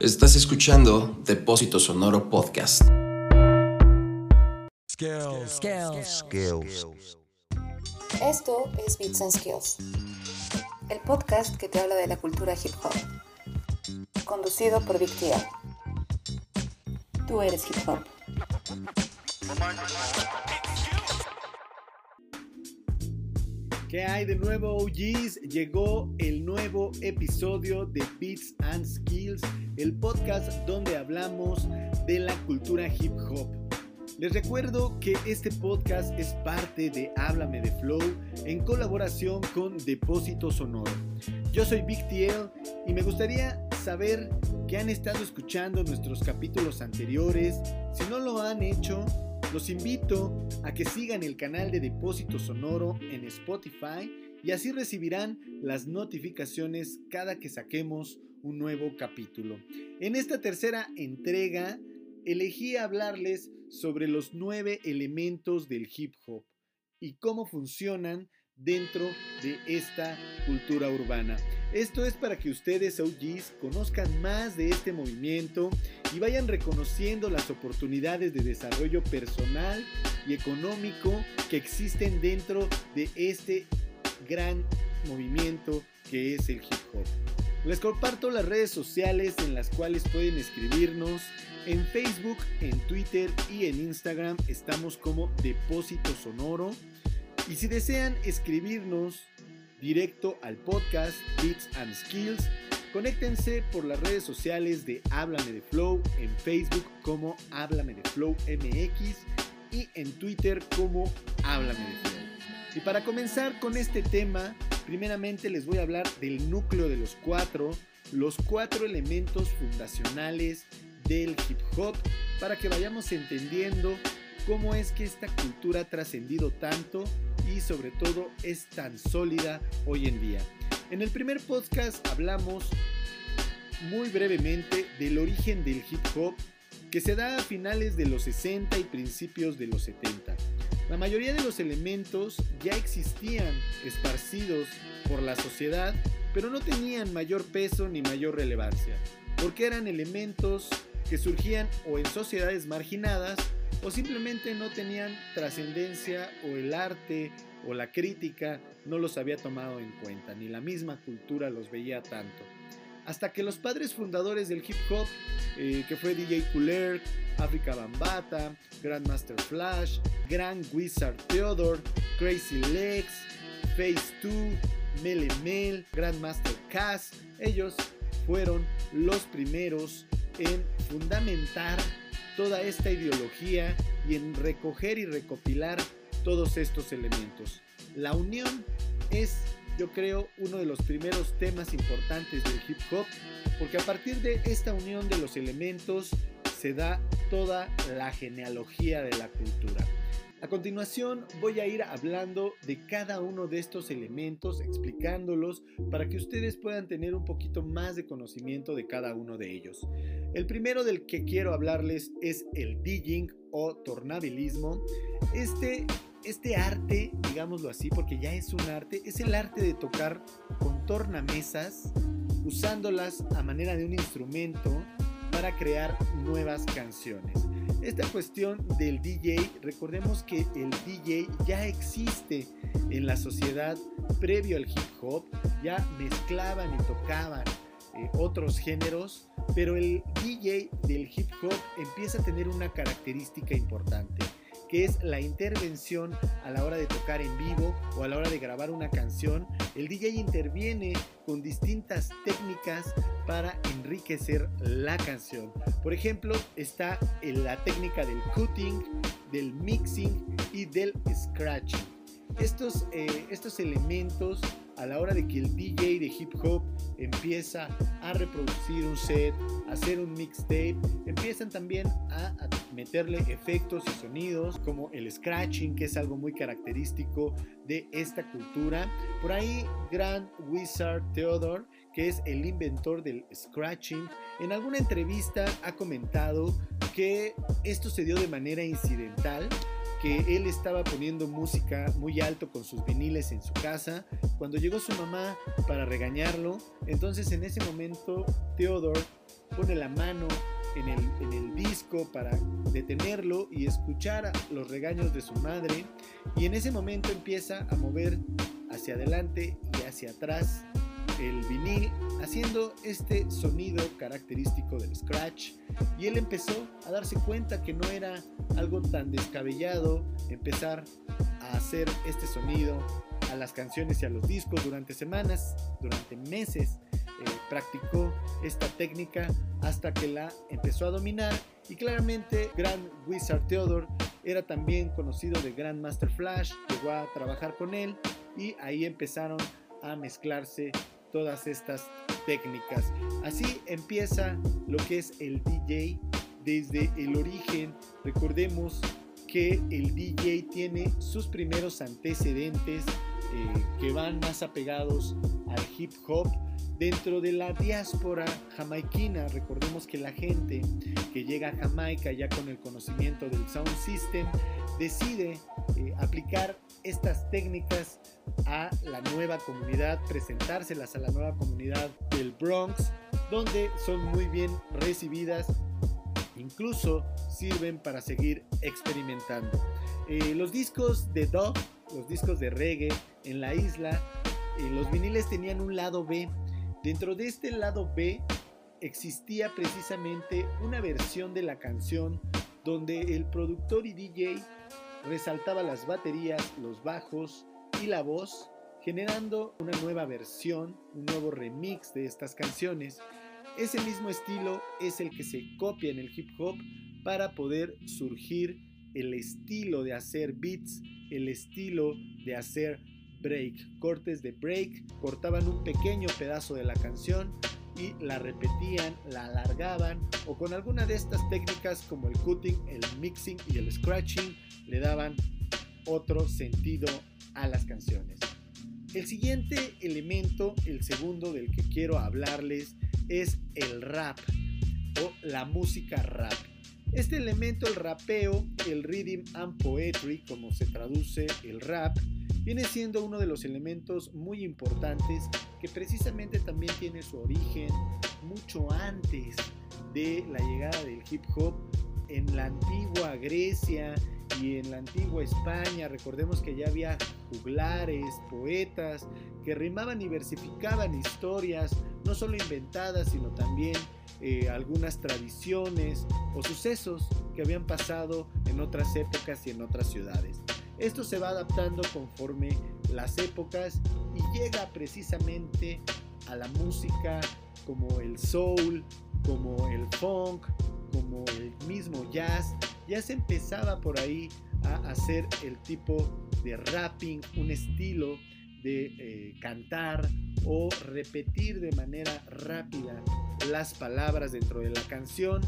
Estás escuchando Depósito Sonoro Podcast. Skills. Skills. Skills. Esto es Beats and Skills, el podcast que te habla de la cultura hip hop, conducido por Big. Tú eres hip hop. ¿Qué hay de nuevo, OGs? Llegó el nuevo episodio de Beats and Skills, el podcast donde hablamos de la cultura hip hop. Les recuerdo que este podcast es parte de Háblame de Flow en colaboración con Depósito Sonoro. Yo soy Big TL y me gustaría saber que han estado escuchando nuestros capítulos anteriores. Si no lo han hecho, los invito a que sigan el canal de Depósito Sonoro en Spotify y así recibirán las notificaciones cada que saquemos un nuevo capítulo. En esta tercera entrega elegí hablarles sobre los nueve elementos del hip hop y cómo funcionan dentro de esta cultura urbana. Esto es para que ustedes, OGs, conozcan más de este movimiento y vayan reconociendo las oportunidades de desarrollo personal y económico que existen dentro de este gran movimiento que es el hip hop. Les comparto las redes sociales en las cuales pueden escribirnos. En Facebook, en Twitter y en Instagram estamos como Depósito Sonoro. Y si desean escribirnos directo al podcast Beats and Skills, conéctense por las redes sociales de Háblame de Flow en Facebook como Háblame de Flow MX y en Twitter como Háblame de Flow. Y para comenzar con este tema, primeramente les voy a hablar del núcleo de los cuatro, los cuatro elementos fundacionales del hip hop, para que vayamos entendiendo cómo es que esta cultura ha trascendido tanto y sobre todo es tan sólida hoy en día. En el primer podcast hablamos muy brevemente del origen del hip hop que se da a finales de los 60 y principios de los 70. La mayoría de los elementos ya existían esparcidos por la sociedad, pero no tenían mayor peso ni mayor relevancia, porque eran elementos que surgían o en sociedades marginadas o simplemente no tenían trascendencia o el arte o la crítica no los había tomado en cuenta, ni la misma cultura los veía tanto. Hasta que los padres fundadores del hip hop, eh, que fue DJ Cooler, Africa Bambata, Grandmaster Flash, Grand Wizard Theodore, Crazy Legs, Phase 2, Mele Mel, Grandmaster Cass, ellos fueron los primeros en fundamentar toda esta ideología y en recoger y recopilar todos estos elementos. La unión es, yo creo, uno de los primeros temas importantes del hip hop, porque a partir de esta unión de los elementos se da toda la genealogía de la cultura. Continuación voy a ir hablando de cada uno de estos elementos, explicándolos para que ustedes puedan tener un poquito más de conocimiento de cada uno de ellos. El primero del que quiero hablarles es el DJing o tornabilismo. Este, este arte, digámoslo así, porque ya es un arte, es el arte de tocar con tornamesas, usándolas a manera de un instrumento para crear nuevas canciones. Esta cuestión del DJ, recordemos que el DJ ya existe en la sociedad previo al hip hop, ya mezclaban y tocaban eh, otros géneros, pero el DJ del hip hop empieza a tener una característica importante que es la intervención a la hora de tocar en vivo o a la hora de grabar una canción. El DJ interviene con distintas técnicas para enriquecer la canción. Por ejemplo, está la técnica del cutting, del mixing y del scratching. Estos, eh, estos elementos a la hora de que el DJ de hip hop empieza a reproducir un set, a hacer un mixtape, empiezan también a, meterle efectos y sonidos como el scratching, que es algo muy característico de esta cultura. Por ahí, Grand Wizard Theodore, que es el inventor del scratching, en alguna entrevista ha comentado que esto se dio de manera incidental que él estaba poniendo música muy alto con sus viniles en su casa cuando llegó su mamá para regañarlo. Entonces en ese momento Theodore pone la mano en el, en el disco para detenerlo y escuchar los regaños de su madre y en ese momento empieza a mover hacia adelante y hacia atrás el vinil haciendo este sonido característico del scratch y él empezó a darse cuenta que no era algo tan descabellado empezar a hacer este sonido a las canciones y a los discos durante semanas, durante meses. Eh, practicó esta técnica hasta que la empezó a dominar y claramente Grand Wizard Theodore era también conocido de Grandmaster Flash, llegó a trabajar con él y ahí empezaron a mezclarse todas estas técnicas. Así empieza lo que es el DJ desde el origen. Recordemos que el DJ tiene sus primeros antecedentes eh, que van más apegados al hip hop dentro de la diáspora jamaiquina. Recordemos que la gente que llega a Jamaica ya con el conocimiento del sound system decide eh, aplicar estas técnicas a la nueva comunidad, presentárselas a la nueva comunidad del Bronx, donde son muy bien recibidas, incluso sirven para seguir experimentando. Eh, los discos de dub, los discos de reggae en la isla, eh, los viniles tenían un lado B. Dentro de este lado B existía precisamente una versión de la canción donde el productor y DJ resaltaba las baterías, los bajos y la voz, generando una nueva versión, un nuevo remix de estas canciones. Ese mismo estilo es el que se copia en el hip hop para poder surgir el estilo de hacer beats, el estilo de hacer break, cortes de break, cortaban un pequeño pedazo de la canción y la repetían, la alargaban o con alguna de estas técnicas como el cutting, el mixing y el scratching le daban otro sentido a las canciones. El siguiente elemento, el segundo del que quiero hablarles, es el rap o la música rap. Este elemento, el rapeo, el rhythm and poetry, como se traduce el rap, viene siendo uno de los elementos muy importantes que precisamente también tiene su origen mucho antes de la llegada del hip hop en la antigua Grecia y en la antigua España. Recordemos que ya había juglares, poetas que rimaban y versificaban historias, no solo inventadas, sino también eh, algunas tradiciones o sucesos que habían pasado en otras épocas y en otras ciudades. Esto se va adaptando conforme las épocas y llega precisamente a la música como el soul, como el funk, como el mismo jazz. Ya se empezaba por ahí a hacer el tipo de rapping, un estilo de eh, cantar o repetir de manera rápida las palabras dentro de la canción.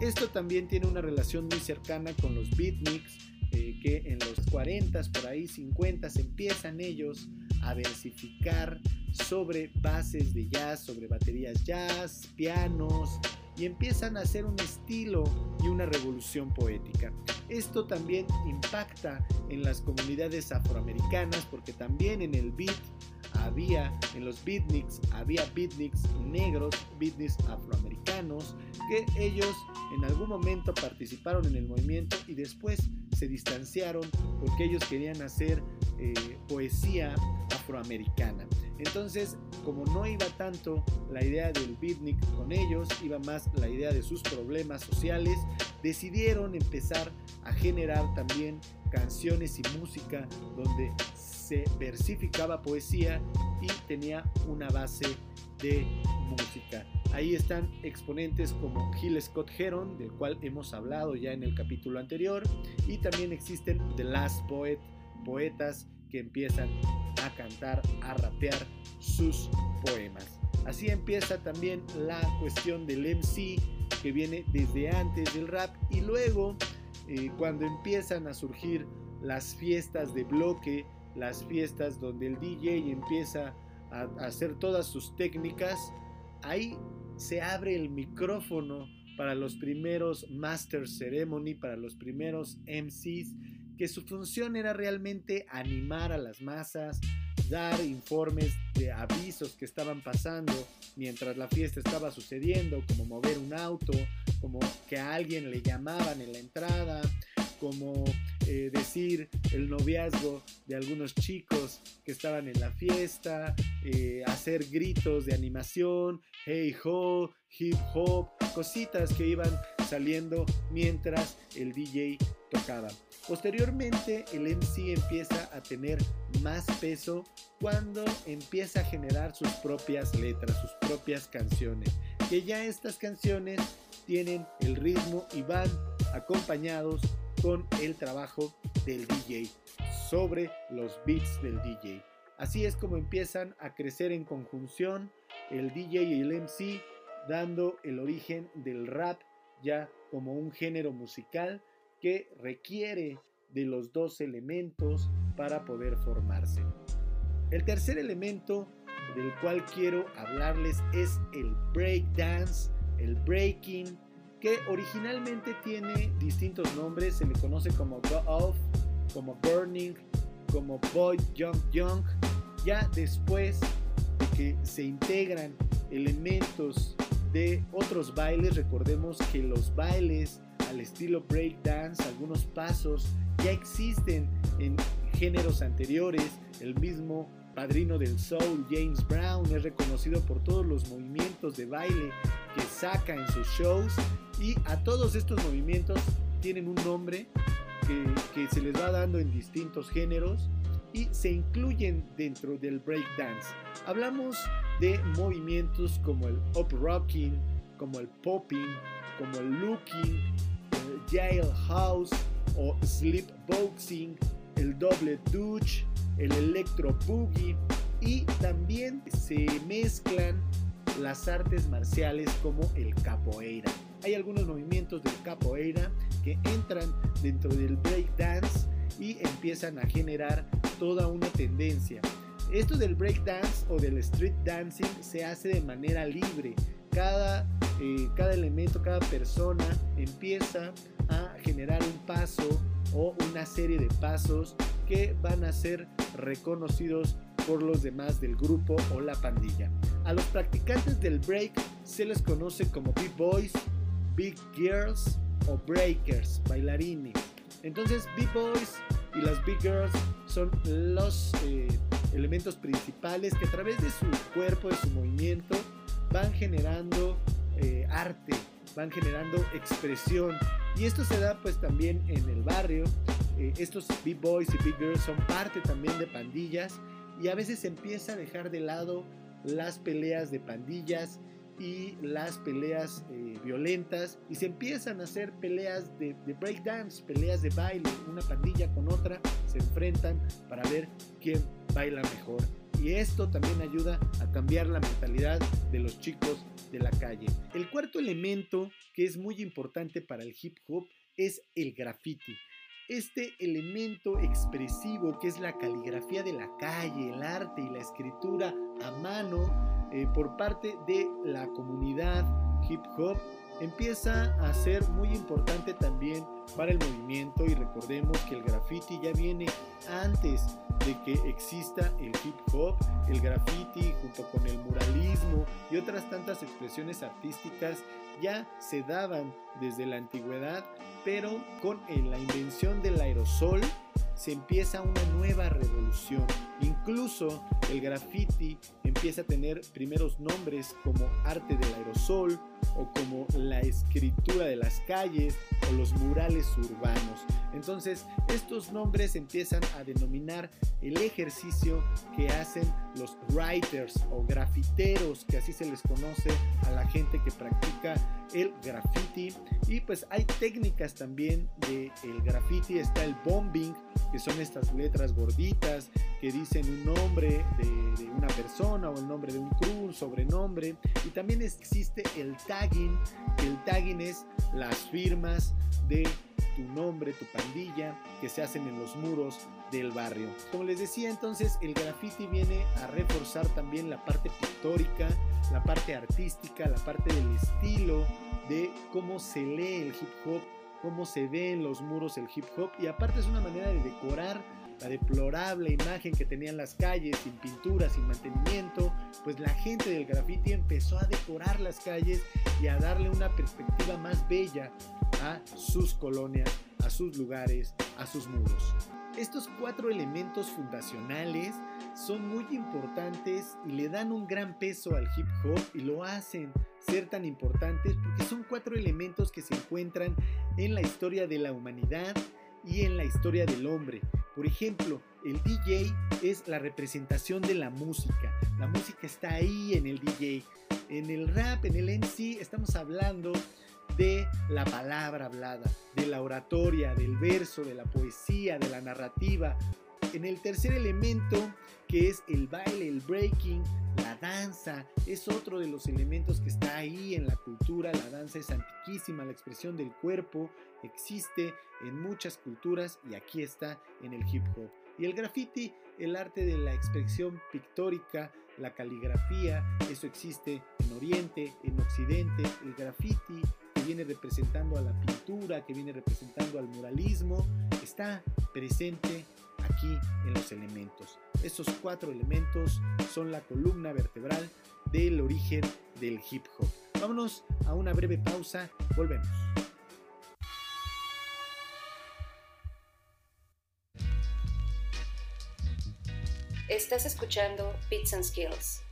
Esto también tiene una relación muy cercana con los beatniks eh, que en los 40, por ahí 50, empiezan ellos a versificar sobre bases de jazz, sobre baterías jazz, pianos, y empiezan a hacer un estilo y una revolución poética. Esto también impacta en las comunidades afroamericanas porque también en el beat había, en los beatniks, había beatniks negros, beatniks afroamericanos, que ellos en algún momento participaron en el movimiento y después se distanciaron porque ellos querían hacer eh, poesía afroamericana. Entonces, como no iba tanto la idea del beatnik con ellos, iba más la idea de sus problemas sociales, decidieron empezar a generar también canciones y música donde se versificaba poesía y tenía una base de música. Ahí están exponentes como Gil Scott Heron, del cual hemos hablado ya en el capítulo anterior, y también existen The Last Poet, poetas que empiezan a cantar, a rapear sus poemas. Así empieza también la cuestión del MC que viene desde antes del rap y luego eh, cuando empiezan a surgir las fiestas de bloque, las fiestas donde el DJ empieza a hacer todas sus técnicas, ahí se abre el micrófono para los primeros Master Ceremony, para los primeros MCs, que su función era realmente animar a las masas, dar informes de avisos que estaban pasando mientras la fiesta estaba sucediendo, como mover un auto, como que a alguien le llamaban en la entrada, como eh, decir el noviazgo de algunos chicos que estaban en la fiesta, eh, hacer gritos de animación, hey ho, hip hop, cositas que iban saliendo mientras el DJ tocaba. Posteriormente el MC empieza a tener más peso cuando empieza a generar sus propias letras, sus propias canciones, que ya estas canciones tienen el ritmo y van acompañados con el trabajo del DJ sobre los beats del DJ. Así es como empiezan a crecer en conjunción el DJ y el MC, dando el origen del rap ya como un género musical que requiere de los dos elementos para poder formarse. El tercer elemento del cual quiero hablarles es el breakdance, el breaking, originalmente tiene distintos nombres, se le conoce como Go Off, como Burning, como Boy Young Young. Ya después de que se integran elementos de otros bailes, recordemos que los bailes al estilo breakdance, algunos pasos ya existen en géneros anteriores. El mismo padrino del soul, James Brown, es reconocido por todos los movimientos de baile que saca en sus shows y a todos estos movimientos tienen un nombre que, que se les va dando en distintos géneros y se incluyen dentro del breakdance. Hablamos de movimientos como el up rocking, como el popping, como el looking, el jailhouse o sleep boxing, el doble douche, el electro boogie y también se mezclan las artes marciales como el capoeira. Hay algunos movimientos del capoeira que entran dentro del breakdance y empiezan a generar toda una tendencia. Esto del breakdance o del street dancing se hace de manera libre. Cada, eh, cada elemento, cada persona empieza a generar un paso o una serie de pasos que van a ser reconocidos por los demás del grupo o la pandilla. A los practicantes del break se les conoce como big boys, big girls o breakers, bailarines. Entonces, big boys y las big girls son los eh, elementos principales que a través de su cuerpo, de su movimiento, van generando eh, arte, van generando expresión. Y esto se da pues también en el barrio. Eh, estos big boys y big girls son parte también de pandillas y a veces se empieza a dejar de lado las peleas de pandillas y las peleas eh, violentas y se empiezan a hacer peleas de, de breakdance, peleas de baile, una pandilla con otra se enfrentan para ver quién baila mejor. Y esto también ayuda a cambiar la mentalidad de los chicos de la calle. El cuarto elemento que es muy importante para el hip hop es el graffiti. Este elemento expresivo que es la caligrafía de la calle, el arte y la escritura a mano eh, por parte de la comunidad hip hop empieza a ser muy importante también para el movimiento y recordemos que el graffiti ya viene antes de que exista el hip hop, el graffiti junto con el muralismo y otras tantas expresiones artísticas ya se daban desde la antigüedad, pero con la invención del aerosol se empieza una nueva revolución. Incluso el graffiti empieza a tener primeros nombres como arte del aerosol o como la escritura de las calles o los murales urbanos. Entonces, estos nombres empiezan a denominar el ejercicio que hacen los writers o grafiteros, que así se les conoce a la gente que practica el graffiti. Y pues hay técnicas también del el graffiti, está el bombing, que son estas letras gorditas que dicen un nombre de, de una persona o el nombre de un crew, sobrenombre. Y también existe el tagging, que el tagging es las firmas de tu nombre, tu pandilla, que se hacen en los muros del barrio. Como les decía entonces, el graffiti viene a reforzar también la parte pictórica, la parte artística, la parte del estilo, de cómo se lee el hip hop, cómo se ve en los muros el hip hop y aparte es una manera de decorar la deplorable imagen que tenían las calles sin pintura, sin mantenimiento, pues la gente del graffiti empezó a decorar las calles y a darle una perspectiva más bella a sus colonias, a sus lugares, a sus muros. Estos cuatro elementos fundacionales son muy importantes y le dan un gran peso al hip hop y lo hacen ser tan importantes porque son cuatro elementos que se encuentran en la historia de la humanidad y en la historia del hombre. Por ejemplo, el DJ es la representación de la música. La música está ahí en el DJ. En el rap, en el MC, estamos hablando de la palabra hablada, de la oratoria, del verso, de la poesía, de la narrativa. En el tercer elemento, que es el baile, el breaking, danza, es otro de los elementos que está ahí en la cultura. La danza es antiquísima, la expresión del cuerpo existe en muchas culturas y aquí está en el hip hop. Y el graffiti, el arte de la expresión pictórica, la caligrafía, eso existe en Oriente, en Occidente. El graffiti que viene representando a la pintura, que viene representando al muralismo, está presente aquí en los elementos. Esos cuatro elementos son la columna vertebral del origen del hip hop. Vámonos a una breve pausa, volvemos. Estás escuchando Bits and Skills.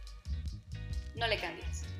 No le cambies.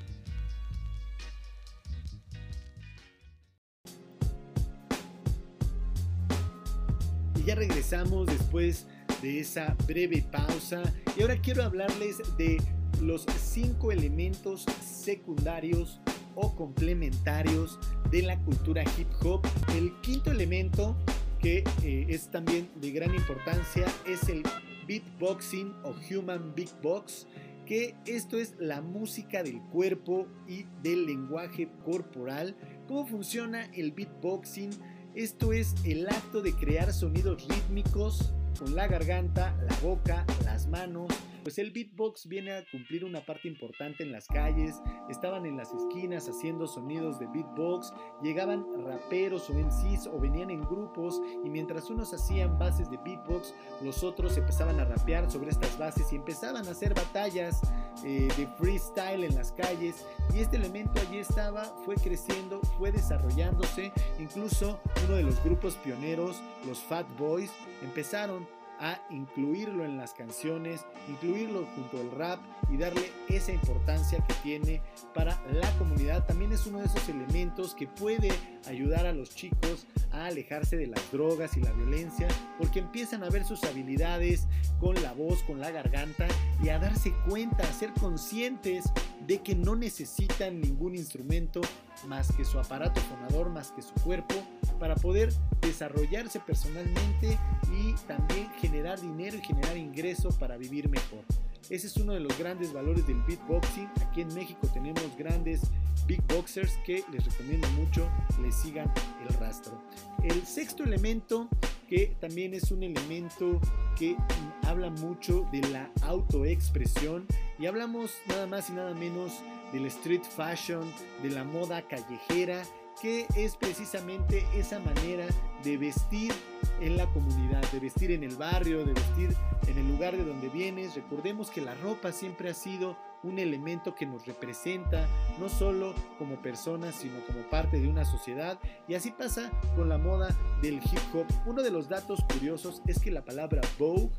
Ya regresamos después de esa breve pausa y ahora quiero hablarles de los cinco elementos secundarios o complementarios de la cultura hip hop. El quinto elemento que eh, es también de gran importancia es el beatboxing o human beatbox, que esto es la música del cuerpo y del lenguaje corporal. ¿Cómo funciona el beatboxing? Esto es el acto de crear sonidos rítmicos con la garganta, la boca, las manos, pues el beatbox viene a cumplir una parte importante en las calles, estaban en las esquinas haciendo sonidos de beatbox, llegaban raperos o MCs o venían en grupos y mientras unos hacían bases de beatbox, los otros empezaban a rapear sobre estas bases y empezaban a hacer batallas eh, de freestyle en las calles. Y este elemento allí estaba, fue creciendo, fue desarrollándose, incluso uno de los grupos pioneros, los Fat Boys, empezaron a incluirlo en las canciones, incluirlo junto al rap y darle esa importancia que tiene para la comunidad. También es uno de esos elementos que puede ayudar a los chicos a alejarse de las drogas y la violencia porque empiezan a ver sus habilidades con la voz, con la garganta y a darse cuenta, a ser conscientes de que no necesitan ningún instrumento más que su aparato fonador, más que su cuerpo para poder desarrollarse personalmente y también generar dinero y generar ingreso para vivir mejor. Ese es uno de los grandes valores del beatboxing. Aquí en México tenemos grandes beatboxers que les recomiendo mucho les sigan el rastro. El sexto elemento que también es un elemento que habla mucho de la autoexpresión y hablamos nada más y nada menos del street fashion, de la moda callejera que es precisamente esa manera de vestir en la comunidad, de vestir en el barrio, de vestir en el lugar de donde vienes. Recordemos que la ropa siempre ha sido un elemento que nos representa, no solo como personas, sino como parte de una sociedad. Y así pasa con la moda del hip hop. Uno de los datos curiosos es que la palabra Vogue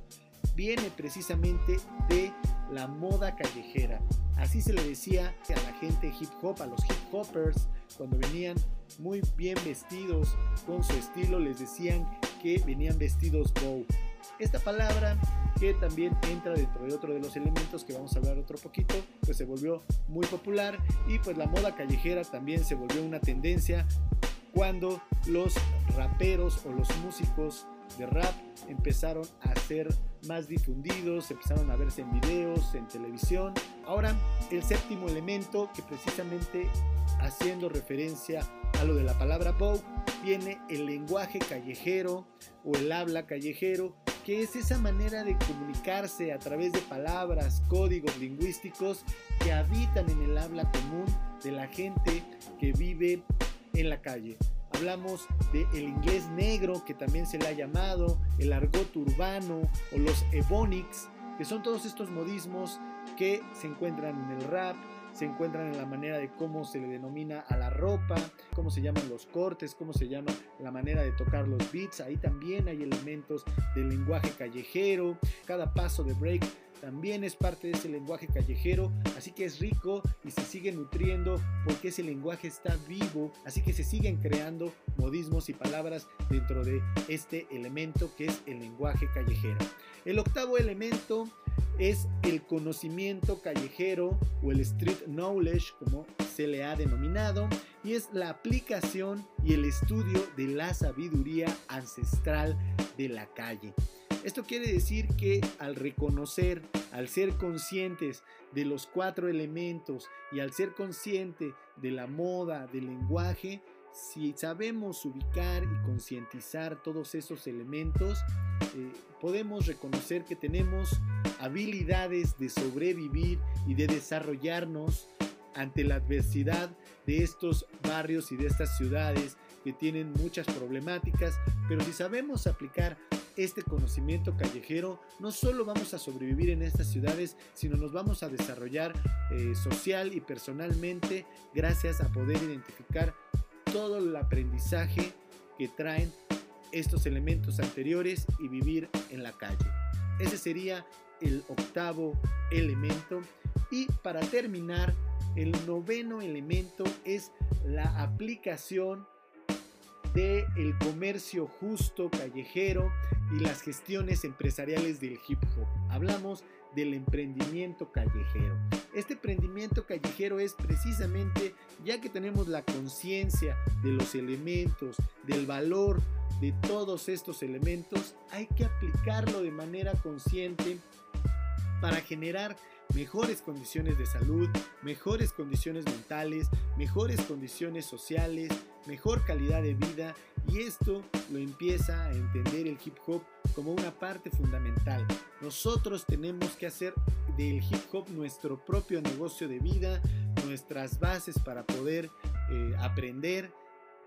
viene precisamente de la moda callejera. Así se le decía a la gente hip hop, a los hip hoppers, cuando venían muy bien vestidos con su estilo, les decían que venían vestidos bow. Esta palabra que también entra dentro de otro de los elementos que vamos a hablar otro poquito, pues se volvió muy popular y pues la moda callejera también se volvió una tendencia cuando los raperos o los músicos de rap empezaron a ser más difundidos, empezaron a verse en videos, en televisión. Ahora, el séptimo elemento que precisamente haciendo referencia a lo de la palabra bow, viene el lenguaje callejero o el habla callejero, que es esa manera de comunicarse a través de palabras, códigos lingüísticos que habitan en el habla común de la gente que vive en la calle. hablamos del el inglés negro, que también se le ha llamado, el argot urbano o los ebonics, que son todos estos modismos que se encuentran en el rap, se encuentran en la manera de cómo se le denomina a la ropa, cómo se llaman los cortes, cómo se llama la manera de tocar los beats. Ahí también hay elementos del lenguaje callejero. Cada paso de break también es parte de ese lenguaje callejero, así que es rico y se sigue nutriendo porque ese lenguaje está vivo, así que se siguen creando modismos y palabras dentro de este elemento que es el lenguaje callejero. El octavo elemento es el conocimiento callejero o el street knowledge como se le ha denominado y es la aplicación y el estudio de la sabiduría ancestral de la calle. Esto quiere decir que al reconocer, al ser conscientes de los cuatro elementos y al ser consciente de la moda, del lenguaje, si sabemos ubicar y concientizar todos esos elementos, eh, podemos reconocer que tenemos habilidades de sobrevivir y de desarrollarnos ante la adversidad de estos barrios y de estas ciudades que tienen muchas problemáticas, pero si sabemos aplicar este conocimiento callejero, no solo vamos a sobrevivir en estas ciudades, sino nos vamos a desarrollar eh, social y personalmente gracias a poder identificar todo el aprendizaje que traen estos elementos anteriores y vivir en la calle. Ese sería el octavo elemento. Y para terminar, el noveno elemento es la aplicación del el comercio justo callejero y las gestiones empresariales del hip hop. Hablamos del emprendimiento callejero. Este emprendimiento callejero es precisamente ya que tenemos la conciencia de los elementos, del valor de todos estos elementos, hay que aplicarlo de manera consciente para generar mejores condiciones de salud, mejores condiciones mentales, mejores condiciones sociales, mejor calidad de vida y esto lo empieza a entender el hip hop como una parte fundamental. Nosotros tenemos que hacer del hip hop nuestro propio negocio de vida, nuestras bases para poder eh, aprender,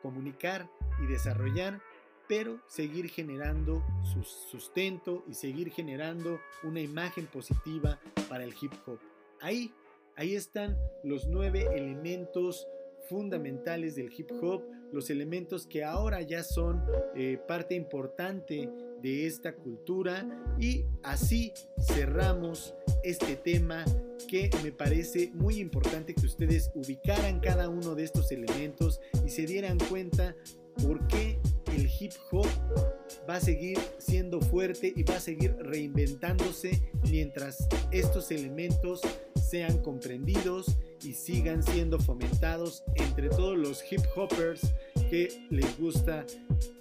comunicar y desarrollar pero seguir generando su sustento y seguir generando una imagen positiva para el hip hop. Ahí, ahí están los nueve elementos fundamentales del hip hop, los elementos que ahora ya son eh, parte importante de esta cultura y así cerramos este tema que me parece muy importante que ustedes ubicaran cada uno de estos elementos y se dieran cuenta por qué el hip hop va a seguir siendo fuerte y va a seguir reinventándose mientras estos elementos sean comprendidos y sigan siendo fomentados entre todos los hip hoppers que les gusta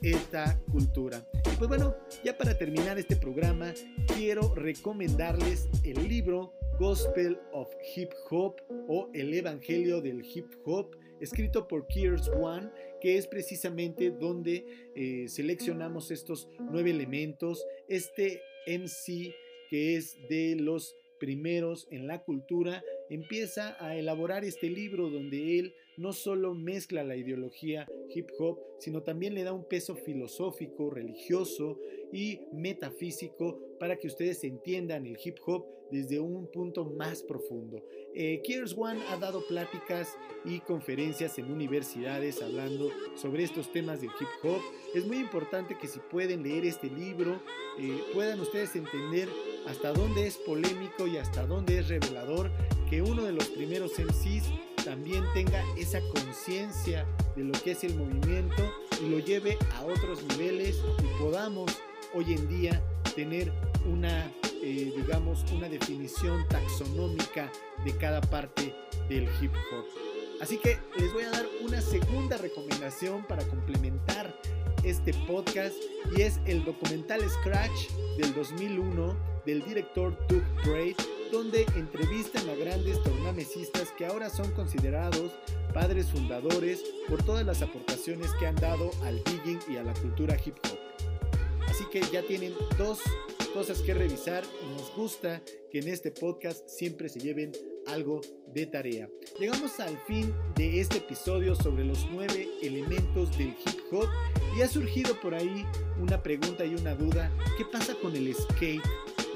esta cultura. Y pues bueno, ya para terminar este programa, quiero recomendarles el libro Gospel of Hip Hop o El Evangelio del Hip Hop escrito por Kears One, que es precisamente donde eh, seleccionamos estos nueve elementos. Este MC que es de los primeros en la cultura, empieza a elaborar este libro donde él no solo mezcla la ideología hip hop, sino también le da un peso filosófico, religioso y metafísico para que ustedes entiendan el hip hop desde un punto más profundo. Eh, One ha dado pláticas y conferencias en universidades hablando sobre estos temas del hip hop. Es muy importante que si pueden leer este libro, eh, puedan ustedes entender hasta dónde es polémico y hasta dónde es revelador que uno de los primeros MCs también tenga esa conciencia de lo que es el movimiento y lo lleve a otros niveles y podamos hoy en día tener una, eh, digamos, una definición taxonómica de cada parte del hip hop. Así que les voy a dar una segunda recomendación para complementar este podcast y es el documental Scratch del 2001 del director Doug Braid donde entrevistan a grandes tornamesistas que ahora son considerados padres fundadores por todas las aportaciones que han dado al digging y a la cultura hip hop. Así que ya tienen dos cosas que revisar y nos gusta que en este podcast siempre se lleven algo de tarea. Llegamos al fin de este episodio sobre los nueve elementos del hip hop y ha surgido por ahí una pregunta y una duda. ¿Qué pasa con el skate?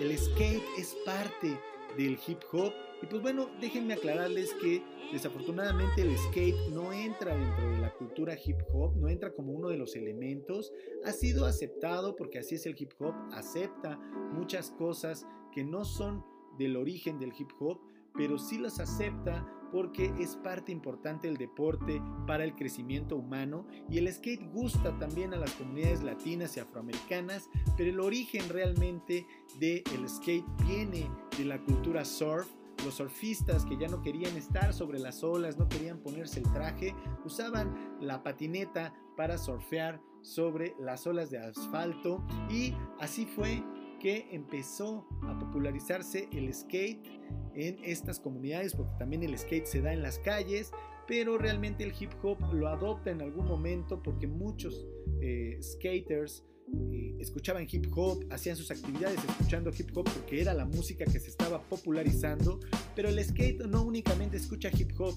El skate es parte del hip hop y pues bueno, déjenme aclararles que desafortunadamente el skate no entra dentro de la cultura hip hop, no entra como uno de los elementos. Ha sido aceptado porque así es el hip hop, acepta muchas cosas que no son del origen del hip hop, pero sí las acepta porque es parte importante del deporte para el crecimiento humano y el skate gusta también a las comunidades latinas y afroamericanas, pero el origen realmente del skate viene de la cultura surf los surfistas que ya no querían estar sobre las olas, no querían ponerse el traje, usaban la patineta para surfear sobre las olas de asfalto. Y así fue que empezó a popularizarse el skate en estas comunidades, porque también el skate se da en las calles, pero realmente el hip hop lo adopta en algún momento porque muchos eh, skaters escuchaban hip hop, hacían sus actividades escuchando hip hop porque era la música que se estaba popularizando, pero el skate no únicamente escucha hip hop,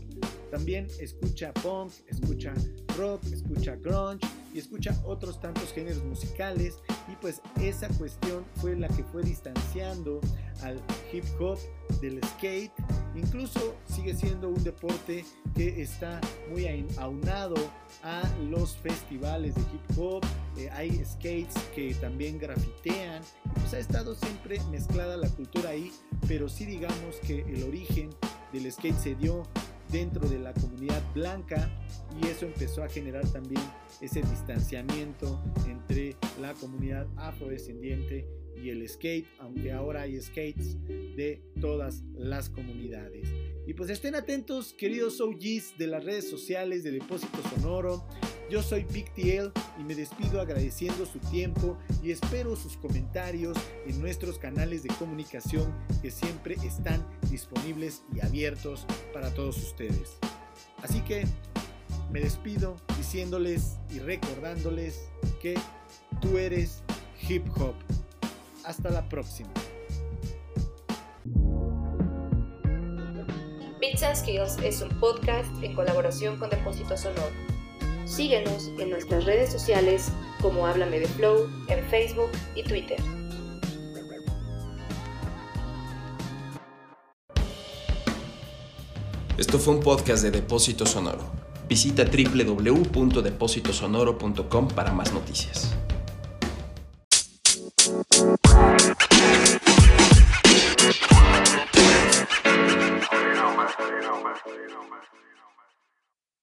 también escucha punk, escucha rock, escucha grunge y escucha otros tantos géneros musicales y pues esa cuestión fue la que fue distanciando al hip hop del skate, incluso sigue siendo un deporte que está muy aunado a los festivales de hip hop, eh, hay skates que también grafitean, pues ha estado siempre mezclada la cultura ahí, pero sí digamos que el origen del skate se dio dentro de la comunidad blanca y eso empezó a generar también ese distanciamiento entre la comunidad afrodescendiente y el skate, aunque ahora hay skates de todas las comunidades. Y pues estén atentos, queridos OGs de las redes sociales de Depósito Sonoro. Yo soy Big TL y me despido agradeciendo su tiempo y espero sus comentarios en nuestros canales de comunicación que siempre están disponibles y abiertos para todos ustedes. Así que me despido diciéndoles y recordándoles que tú eres hip hop. Hasta la próxima. Bits and Skills es un podcast en colaboración con Depósito Sonoro. Síguenos en nuestras redes sociales como Háblame de Flow en Facebook y Twitter. Esto fue un podcast de Depósito Sonoro. Visita www.depositosonoro.com para más noticias.